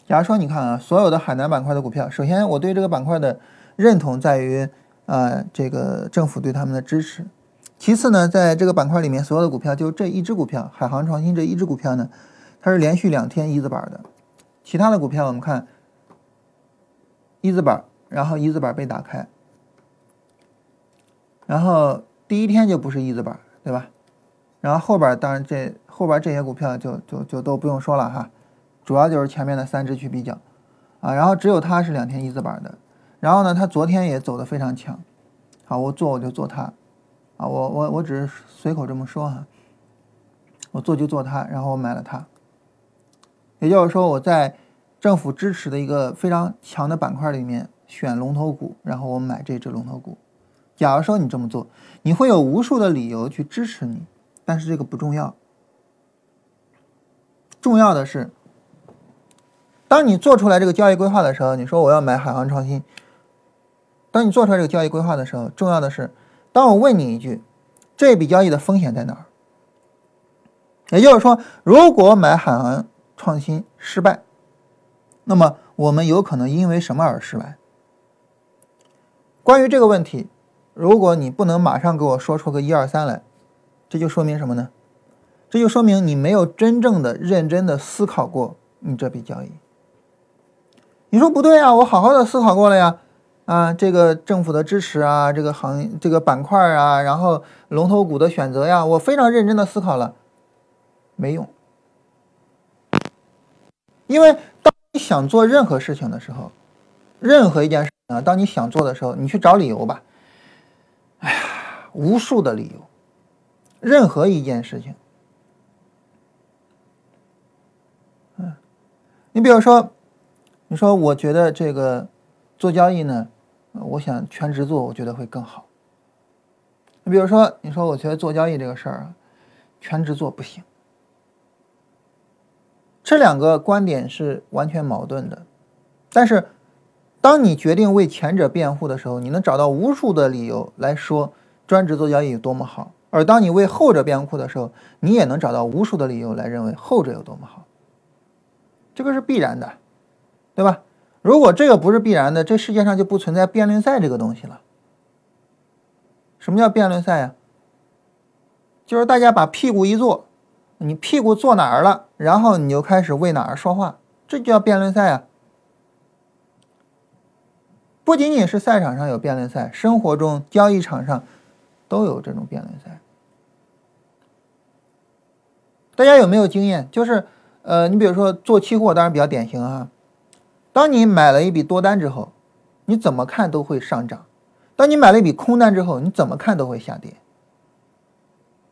假如说你看啊，所有的海南板块的股票，首先我对这个板块的认同在于，呃，这个政府对他们的支持。其次呢，在这个板块里面，所有的股票就这一只股票，海航创新这一只股票呢，它是连续两天一字板的。其他的股票我们看一字板，然后一字板被打开，然后。第一天就不是一字板，对吧？然后后边当然这后边这些股票就就就都不用说了哈，主要就是前面的三只去比较啊。然后只有它是两天一字板的。然后呢，它昨天也走得非常强。好，我做我就做它啊，我我我只是随口这么说哈。我做就做它，然后我买了它。也就是说，我在政府支持的一个非常强的板块里面选龙头股，然后我买这只龙头股。假如说你这么做，你会有无数的理由去支持你，但是这个不重要。重要的是，当你做出来这个交易规划的时候，你说我要买海航创新。当你做出来这个交易规划的时候，重要的是，当我问你一句，这笔交易的风险在哪儿？也就是说，如果买海航创新失败，那么我们有可能因为什么而失败？关于这个问题。如果你不能马上给我说出个一二三来，这就说明什么呢？这就说明你没有真正的、认真的思考过你这笔交易。你说不对啊，我好好的思考过了呀，啊，这个政府的支持啊，这个行这个板块啊，然后龙头股的选择呀，我非常认真的思考了，没用。因为当你想做任何事情的时候，任何一件事情啊，当你想做的时候，你去找理由吧。无数的理由，任何一件事情，嗯，你比如说，你说我觉得这个做交易呢，我想全职做，我觉得会更好。你比如说，你说我觉得做交易这个事儿啊，全职做不行，这两个观点是完全矛盾的，但是。当你决定为前者辩护的时候，你能找到无数的理由来说专职做交易有多么好；而当你为后者辩护的时候，你也能找到无数的理由来认为后者有多么好。这个是必然的，对吧？如果这个不是必然的，这世界上就不存在辩论赛这个东西了。什么叫辩论赛呀？就是大家把屁股一坐，你屁股坐哪儿了，然后你就开始为哪儿说话，这就叫辩论赛啊。不仅仅是赛场上有辩论赛，生活中交易场上都有这种辩论赛。大家有没有经验？就是呃，你比如说做期货，当然比较典型啊。当你买了一笔多单之后，你怎么看都会上涨；当你买了一笔空单之后，你怎么看都会下跌。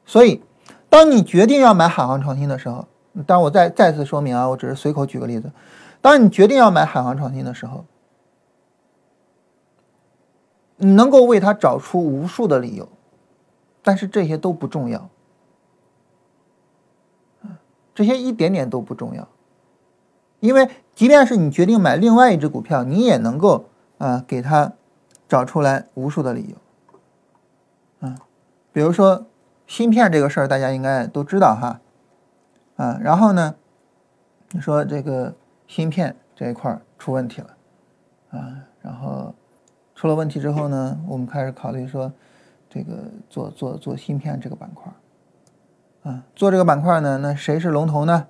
所以，当你决定要买海航创新的时候，当我再再次说明啊，我只是随口举个例子。当你决定要买海航创新的时候，你能够为它找出无数的理由，但是这些都不重要，这些一点点都不重要，因为即便是你决定买另外一只股票，你也能够啊给它找出来无数的理由，啊，比如说芯片这个事儿，大家应该都知道哈，啊，然后呢，你说这个芯片这一块出问题了，啊，然后。出了问题之后呢，我们开始考虑说，这个做做做芯片这个板块啊，做这个板块呢，那谁是龙头呢？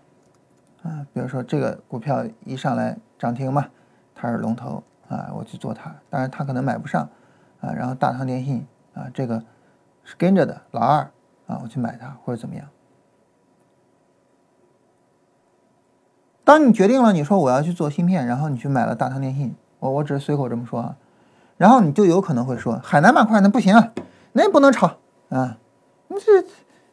啊，比如说这个股票一上来涨停嘛，它是龙头啊，我去做它，当然它可能买不上啊，然后大唐电信啊，这个是跟着的老二啊，我去买它或者怎么样。当你决定了，你说我要去做芯片，然后你去买了大唐电信，我我只是随口这么说啊。然后你就有可能会说，海南板块那不行啊，那不能炒啊，你这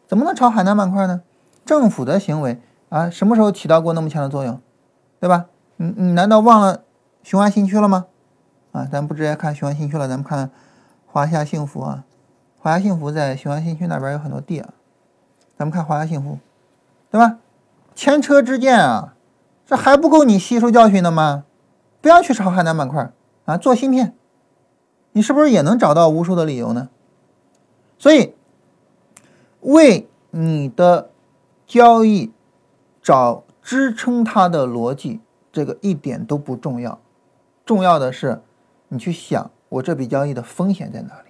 怎么能炒海南板块呢？政府的行为啊，什么时候起到过那么强的作用，对吧？你你难道忘了雄安新区了吗？啊，咱不直接看雄安新区了，咱们看华夏幸福啊，华夏幸福在雄安新区那边有很多地啊，咱们看华夏幸福，对吧？前车之鉴啊，这还不够你吸收教训的吗？不要去炒海南板块啊，做芯片。你是不是也能找到无数的理由呢？所以，为你的交易找支撑它的逻辑，这个一点都不重要。重要的是，你去想我这笔交易的风险在哪里。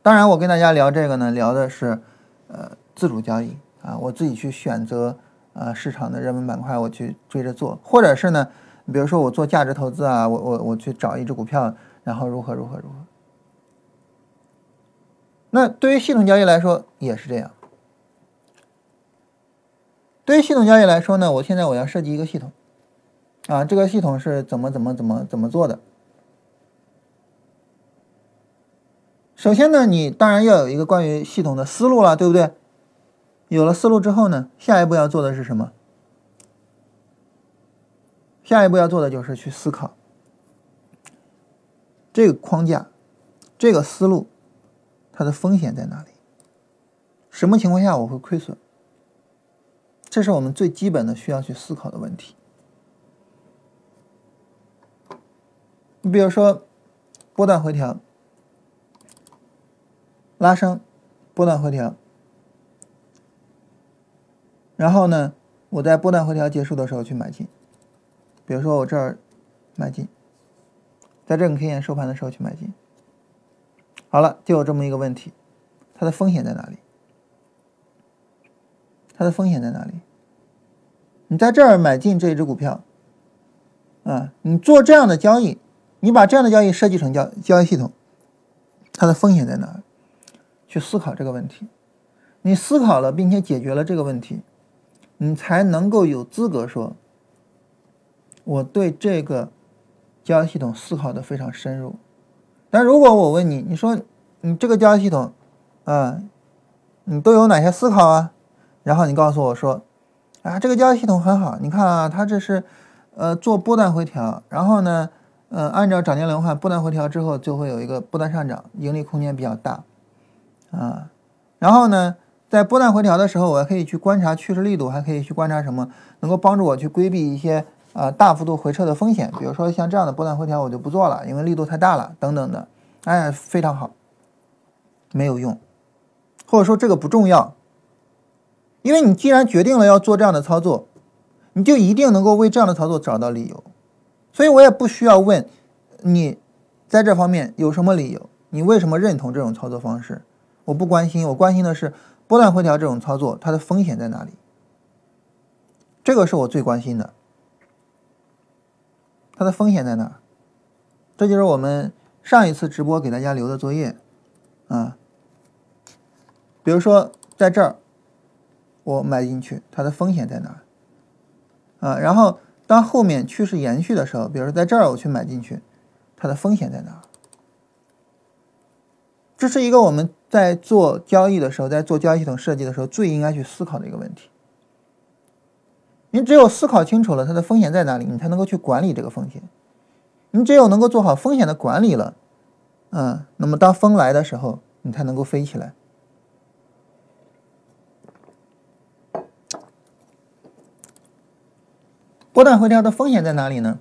当然，我跟大家聊这个呢，聊的是呃自主交易啊，我自己去选择呃市场的热门板块，我去追着做，或者是呢，比如说我做价值投资啊，我我我去找一只股票。然后如何如何如何？那对于系统交易来说也是这样。对于系统交易来说呢，我现在我要设计一个系统，啊，这个系统是怎么怎么怎么怎么做的？首先呢，你当然要有一个关于系统的思路了，对不对？有了思路之后呢，下一步要做的是什么？下一步要做的就是去思考。这个框架，这个思路，它的风险在哪里？什么情况下我会亏损？这是我们最基本的需要去思考的问题。你比如说，波段回调、拉升、波段回调，然后呢，我在波段回调结束的时候去买进，比如说我这儿买进。在这个 K 线收盘的时候去买进，好了，就有这么一个问题，它的风险在哪里？它的风险在哪里？你在这儿买进这一只股票，啊，你做这样的交易，你把这样的交易设计成交交易系统，它的风险在哪？去思考这个问题，你思考了并且解决了这个问题，你才能够有资格说，我对这个。交易系统思考的非常深入，但如果我问你，你说你这个交易系统，啊，你都有哪些思考啊？然后你告诉我说，啊，这个交易系统很好，你看啊，它这是呃做波段回调，然后呢，呃，按照涨跌轮换，波段回调之后就会有一个波段上涨，盈利空间比较大，啊，然后呢，在波段回调的时候，我还可以去观察趋势力度，还可以去观察什么，能够帮助我去规避一些。啊，大幅度回撤的风险，比如说像这样的波段回调，我就不做了，因为力度太大了，等等的，哎，非常好，没有用，或者说这个不重要，因为你既然决定了要做这样的操作，你就一定能够为这样的操作找到理由，所以我也不需要问你在这方面有什么理由，你为什么认同这种操作方式，我不关心，我关心的是波段回调这种操作它的风险在哪里，这个是我最关心的。它的风险在哪？这就是我们上一次直播给大家留的作业啊。比如说在这儿，我买进去，它的风险在哪啊？然后当后面趋势延续的时候，比如说在这儿我去买进去，它的风险在哪？这是一个我们在做交易的时候，在做交易系统设计的时候最应该去思考的一个问题。你只有思考清楚了它的风险在哪里，你才能够去管理这个风险。你只有能够做好风险的管理了，嗯，那么当风来的时候，你才能够飞起来。波段回调的风险在哪里呢？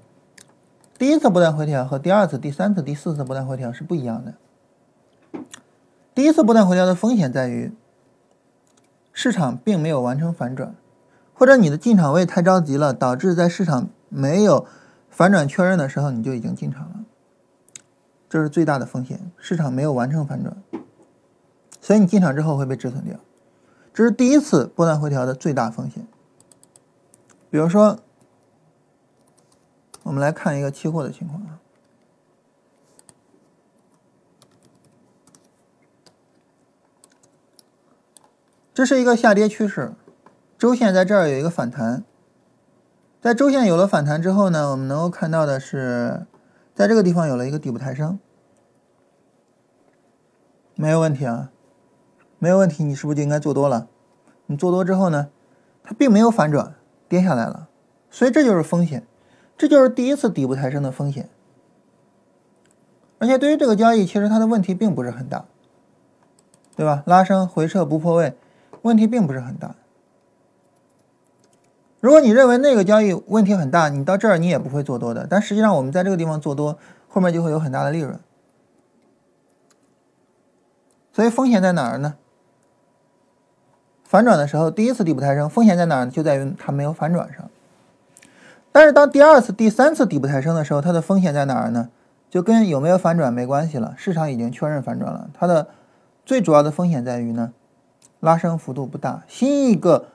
第一次波段回调和第二次、第三次、第四次波段回调是不一样的。第一次波段回调的风险在于，市场并没有完成反转，或者你的进场位太着急了，导致在市场没有。反转确认的时候，你就已经进场了，这是最大的风险。市场没有完成反转，所以你进场之后会被止损掉，这是第一次波段回调的最大风险。比如说，我们来看一个期货的情况啊，这是一个下跌趋势，周线在这儿有一个反弹。在周线有了反弹之后呢，我们能够看到的是，在这个地方有了一个底部抬升，没有问题啊，没有问题，你是不是就应该做多了？你做多之后呢，它并没有反转，跌下来了，所以这就是风险，这就是第一次底部抬升的风险。而且对于这个交易，其实它的问题并不是很大，对吧？拉升回撤不破位，问题并不是很大。如果你认为那个交易问题很大，你到这儿你也不会做多的。但实际上，我们在这个地方做多，后面就会有很大的利润。所以风险在哪儿呢？反转的时候，第一次底部抬升，风险在哪儿？就在于它没有反转上。但是当第二次、第三次底部抬升的时候，它的风险在哪儿呢？就跟有没有反转没关系了。市场已经确认反转了，它的最主要的风险在于呢，拉升幅度不大，新一个。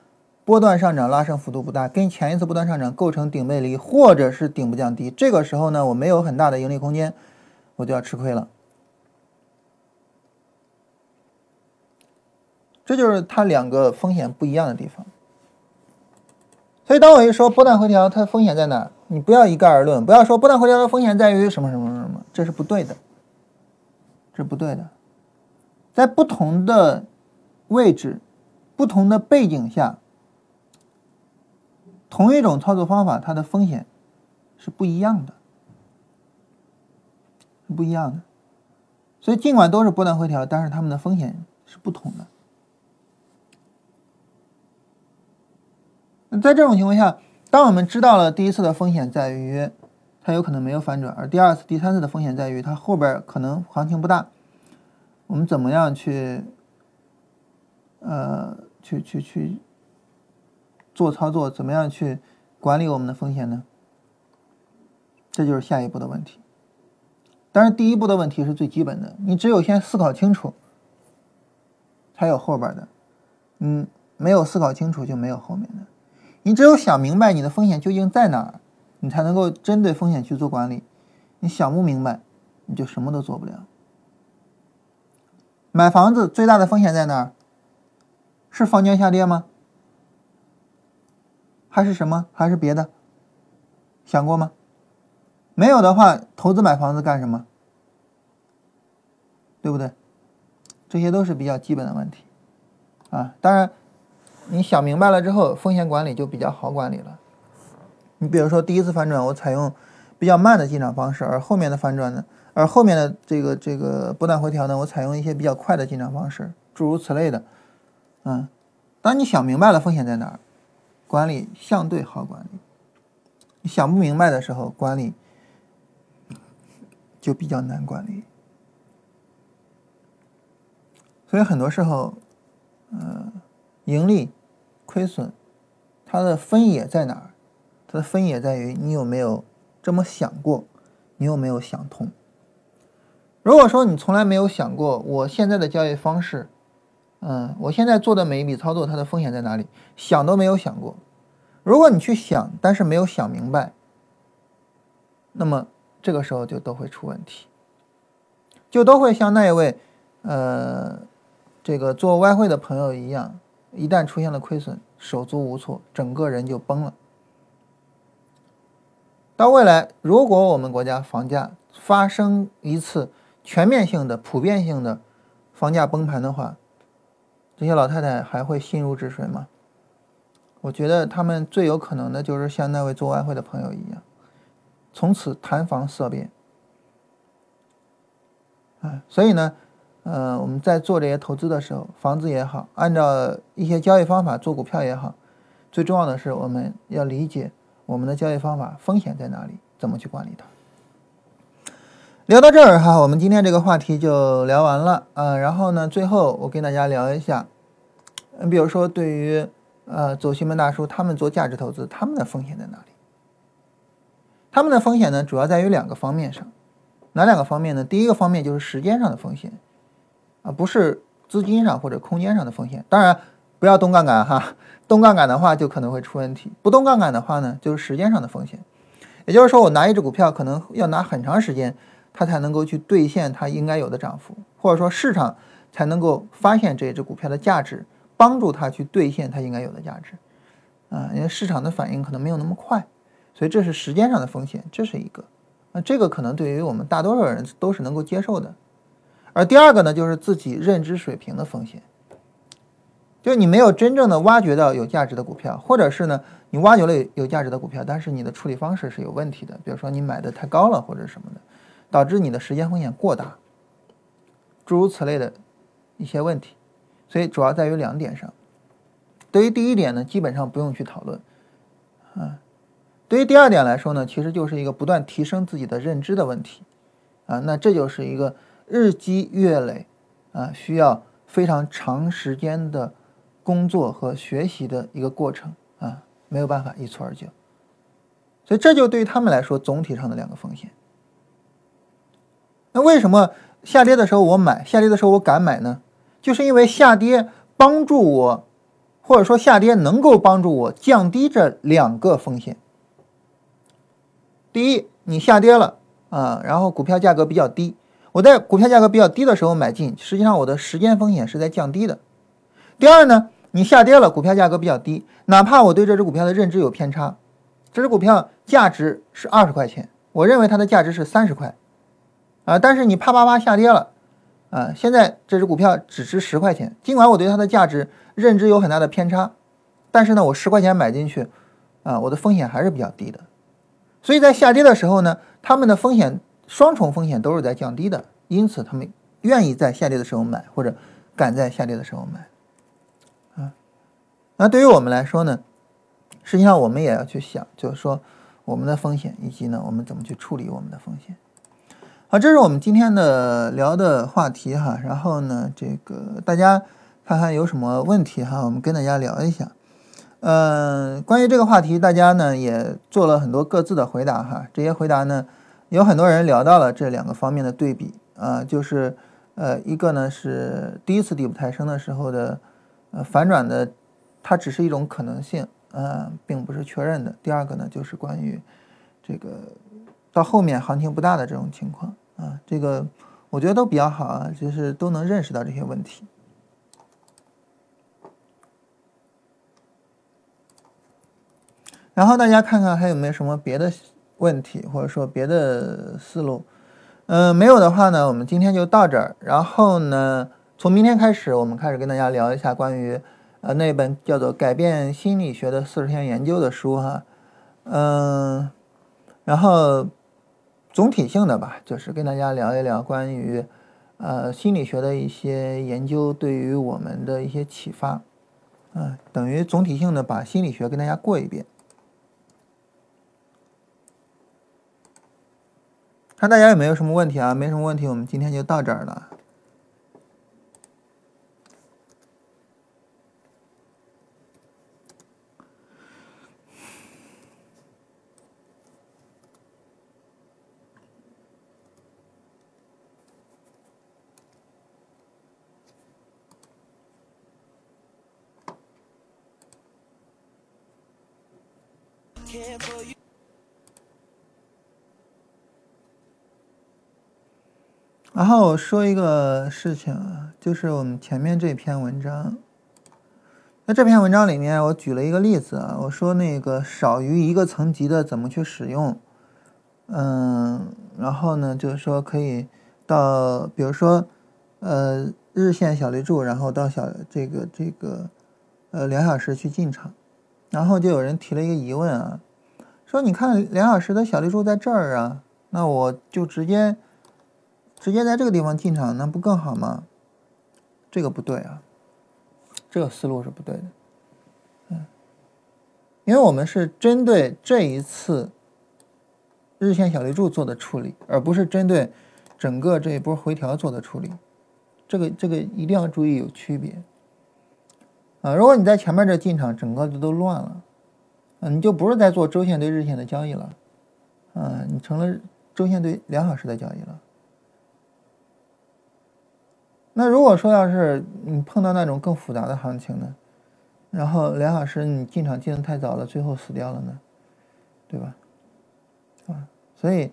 波段上涨拉升幅度不大，跟前一次波段上涨构成顶背离或者是顶部降低，这个时候呢，我没有很大的盈利空间，我就要吃亏了。这就是它两个风险不一样的地方。所以当我一说波段回调，它的风险在哪？你不要一概而论，不要说波段回调的风险在于什么什么什么，这是不对的，这是不对的。在不同的位置、不同的背景下。同一种操作方法，它的风险是不一样的，是不一样的。所以尽管都是波段回调，但是它们的风险是不同的。那在这种情况下，当我们知道了第一次的风险在于它有可能没有反转，而第二次、第三次的风险在于它后边可能行情不大，我们怎么样去，呃，去去去？做操作怎么样去管理我们的风险呢？这就是下一步的问题。当然，第一步的问题是最基本的，你只有先思考清楚，才有后边的。嗯，没有思考清楚就没有后面的。你只有想明白你的风险究竟在哪儿，你才能够针对风险去做管理。你想不明白，你就什么都做不了。买房子最大的风险在哪儿？是房价下跌吗？还是什么？还是别的？想过吗？没有的话，投资买房子干什么？对不对？这些都是比较基本的问题啊。当然，你想明白了之后，风险管理就比较好管理了。你比如说，第一次反转，我采用比较慢的进场方式，而后面的反转呢，而后面的这个这个波段回调呢，我采用一些比较快的进场方式，诸如此类的。嗯，当你想明白了风险在哪儿。管理相对好管理，你想不明白的时候，管理就比较难管理。所以很多时候，呃，盈利、亏损，它的分野在哪儿？它的分野在于你有没有这么想过，你有没有想通？如果说你从来没有想过，我现在的交易方式。嗯，我现在做的每一笔操作，它的风险在哪里？想都没有想过。如果你去想，但是没有想明白，那么这个时候就都会出问题，就都会像那一位，呃，这个做外汇的朋友一样，一旦出现了亏损，手足无措，整个人就崩了。到未来，如果我们国家房价发生一次全面性的、普遍性的房价崩盘的话，这些老太太还会心如止水吗？我觉得他们最有可能的就是像那位做外汇的朋友一样，从此谈房色变。哎，所以呢，呃，我们在做这些投资的时候，房子也好，按照一些交易方法做股票也好，最重要的是我们要理解我们的交易方法风险在哪里，怎么去管理它。聊到这儿哈，我们今天这个话题就聊完了啊。然后呢，最后我跟大家聊一下，嗯，比如说对于。呃，走西门大叔他们做价值投资，他们的风险在哪里？他们的风险呢，主要在于两个方面上，哪两个方面呢？第一个方面就是时间上的风险，啊，不是资金上或者空间上的风险。当然，不要动杠杆哈，动杠杆的话就可能会出问题。不动杠杆的话呢，就是时间上的风险。也就是说，我拿一只股票可能要拿很长时间，它才能够去兑现它应该有的涨幅，或者说市场才能够发现这只股票的价值。帮助它去兑现它应该有的价值，啊，因为市场的反应可能没有那么快，所以这是时间上的风险，这是一个，那这个可能对于我们大多数人都是能够接受的。而第二个呢，就是自己认知水平的风险，就是你没有真正的挖掘到有价值的股票，或者是呢，你挖掘了有价值的股票，但是你的处理方式是有问题的，比如说你买的太高了或者什么的，导致你的时间风险过大，诸如此类的一些问题。所以主要在于两点上。对于第一点呢，基本上不用去讨论，啊，对于第二点来说呢，其实就是一个不断提升自己的认知的问题，啊，那这就是一个日积月累，啊，需要非常长时间的工作和学习的一个过程，啊，没有办法一蹴而就。所以这就对于他们来说总体上的两个风险。那为什么下跌的时候我买，下跌的时候我敢买呢？就是因为下跌帮助我，或者说下跌能够帮助我降低这两个风险。第一，你下跌了啊，然后股票价格比较低，我在股票价格比较低的时候买进，实际上我的时间风险是在降低的。第二呢，你下跌了，股票价格比较低，哪怕我对这只股票的认知有偏差，这只股票价值是二十块钱，我认为它的价值是三十块，啊，但是你啪啪啪下跌了。啊，现在这只股票只值十块钱，尽管我对它的价值认知有很大的偏差，但是呢，我十块钱买进去，啊，我的风险还是比较低的。所以在下跌的时候呢，他们的风险双重风险都是在降低的，因此他们愿意在下跌的时候买，或者敢在下跌的时候买。啊，那对于我们来说呢，实际上我们也要去想，就是说我们的风险以及呢，我们怎么去处理我们的风险。好，这是我们今天的聊的话题哈。然后呢，这个大家看看有什么问题哈，我们跟大家聊一下。嗯，关于这个话题，大家呢也做了很多各自的回答哈。这些回答呢，有很多人聊到了这两个方面的对比啊，就是呃，一个呢是第一次底部抬升的时候的呃反转的，它只是一种可能性，嗯，并不是确认的。第二个呢，就是关于这个到后面行情不大的这种情况。啊，这个我觉得都比较好啊，就是都能认识到这些问题。然后大家看看还有没有什么别的问题，或者说别的思路。嗯，没有的话呢，我们今天就到这儿。然后呢，从明天开始，我们开始跟大家聊一下关于呃那本叫做《改变心理学的四十天研究》的书哈。嗯，然后。总体性的吧，就是跟大家聊一聊关于，呃，心理学的一些研究对于我们的一些启发，嗯，等于总体性的把心理学跟大家过一遍。看大家有没有什么问题啊？没什么问题，我们今天就到这儿了。然后我说一个事情啊，就是我们前面这篇文章，那这篇文章里面我举了一个例子啊，我说那个少于一个层级的怎么去使用，嗯，然后呢就是说可以到，比如说呃日线小绿柱，然后到小这个这个呃两小时去进场，然后就有人提了一个疑问啊，说你看两小时的小绿柱在这儿啊，那我就直接。直接在这个地方进场，那不更好吗？这个不对啊，这个思路是不对的。嗯，因为我们是针对这一次日线小绿柱做的处理，而不是针对整个这一波回调做的处理。这个这个一定要注意有区别。啊，如果你在前面这进场，整个就都乱了，嗯，你就不是在做周线对日线的交易了，啊，你成了周线对两小时的交易了。那如果说要是你碰到那种更复杂的行情呢，然后梁老师你进场进的太早了，最后死掉了呢，对吧？啊，所以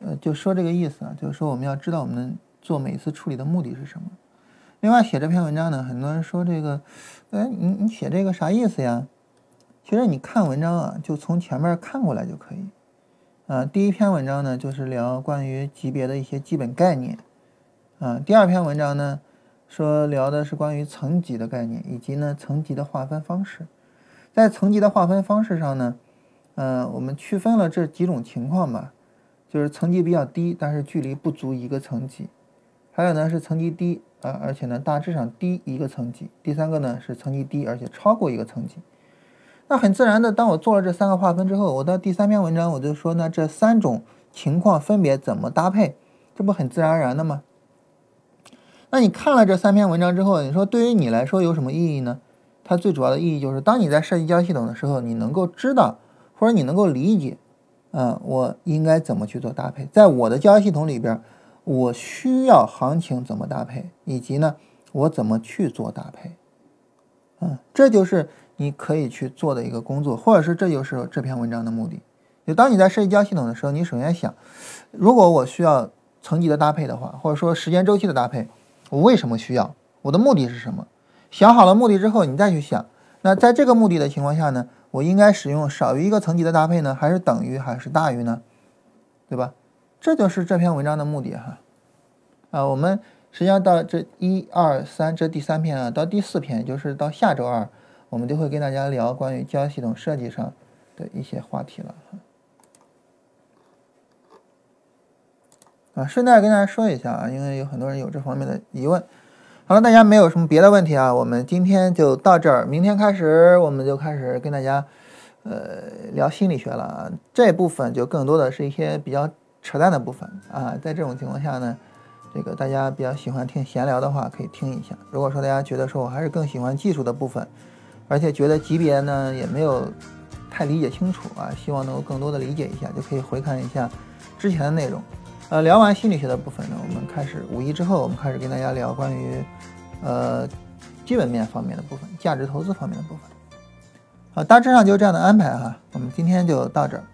呃就说这个意思啊，就是说我们要知道我们做每次处理的目的是什么。另外写这篇文章呢，很多人说这个，哎你你写这个啥意思呀？其实你看文章啊，就从前面看过来就可以。啊，第一篇文章呢就是聊关于级别的一些基本概念。啊，第二篇文章呢，说聊的是关于层级的概念，以及呢层级的划分方式。在层级的划分方式上呢，嗯，我们区分了这几种情况吧，就是层级比较低，但是距离不足一个层级；还有呢是层级低啊，而且呢大致上低一个层级；第三个呢是层级低，而且超过一个层级。那很自然的，当我做了这三个划分之后，我到第三篇文章我就说，那这三种情况分别怎么搭配？这不很自然而然的吗？那你看了这三篇文章之后，你说对于你来说有什么意义呢？它最主要的意义就是，当你在设计交易系统的时候，你能够知道或者你能够理解，嗯，我应该怎么去做搭配。在我的交易系统里边，我需要行情怎么搭配，以及呢，我怎么去做搭配，嗯，这就是你可以去做的一个工作，或者是这就是这篇文章的目的。就当你在设计交易系统的时候，你首先想，如果我需要层级的搭配的话，或者说时间周期的搭配。我为什么需要？我的目的是什么？想好了目的之后，你再去想，那在这个目的的情况下呢，我应该使用少于一个层级的搭配呢，还是等于，还是大于呢？对吧？这就是这篇文章的目的哈。啊，我们实际上到这一二三这第三篇啊，到第四篇，就是到下周二，我们就会跟大家聊关于交易系统设计上的一些话题了。啊，顺带跟大家说一下啊，因为有很多人有这方面的疑问。好了，大家没有什么别的问题啊，我们今天就到这儿。明天开始，我们就开始跟大家呃聊心理学了啊。这部分就更多的是一些比较扯淡的部分啊。在这种情况下呢，这个大家比较喜欢听闲聊的话，可以听一下。如果说大家觉得说我还是更喜欢技术的部分，而且觉得级别呢也没有太理解清楚啊，希望能够更多的理解一下，就可以回看一下之前的内容。呃，聊完心理学的部分呢，我们开始五一之后，我们开始跟大家聊关于，呃，基本面方面的部分，价值投资方面的部分。好，大致上就这样的安排哈，我们今天就到这儿。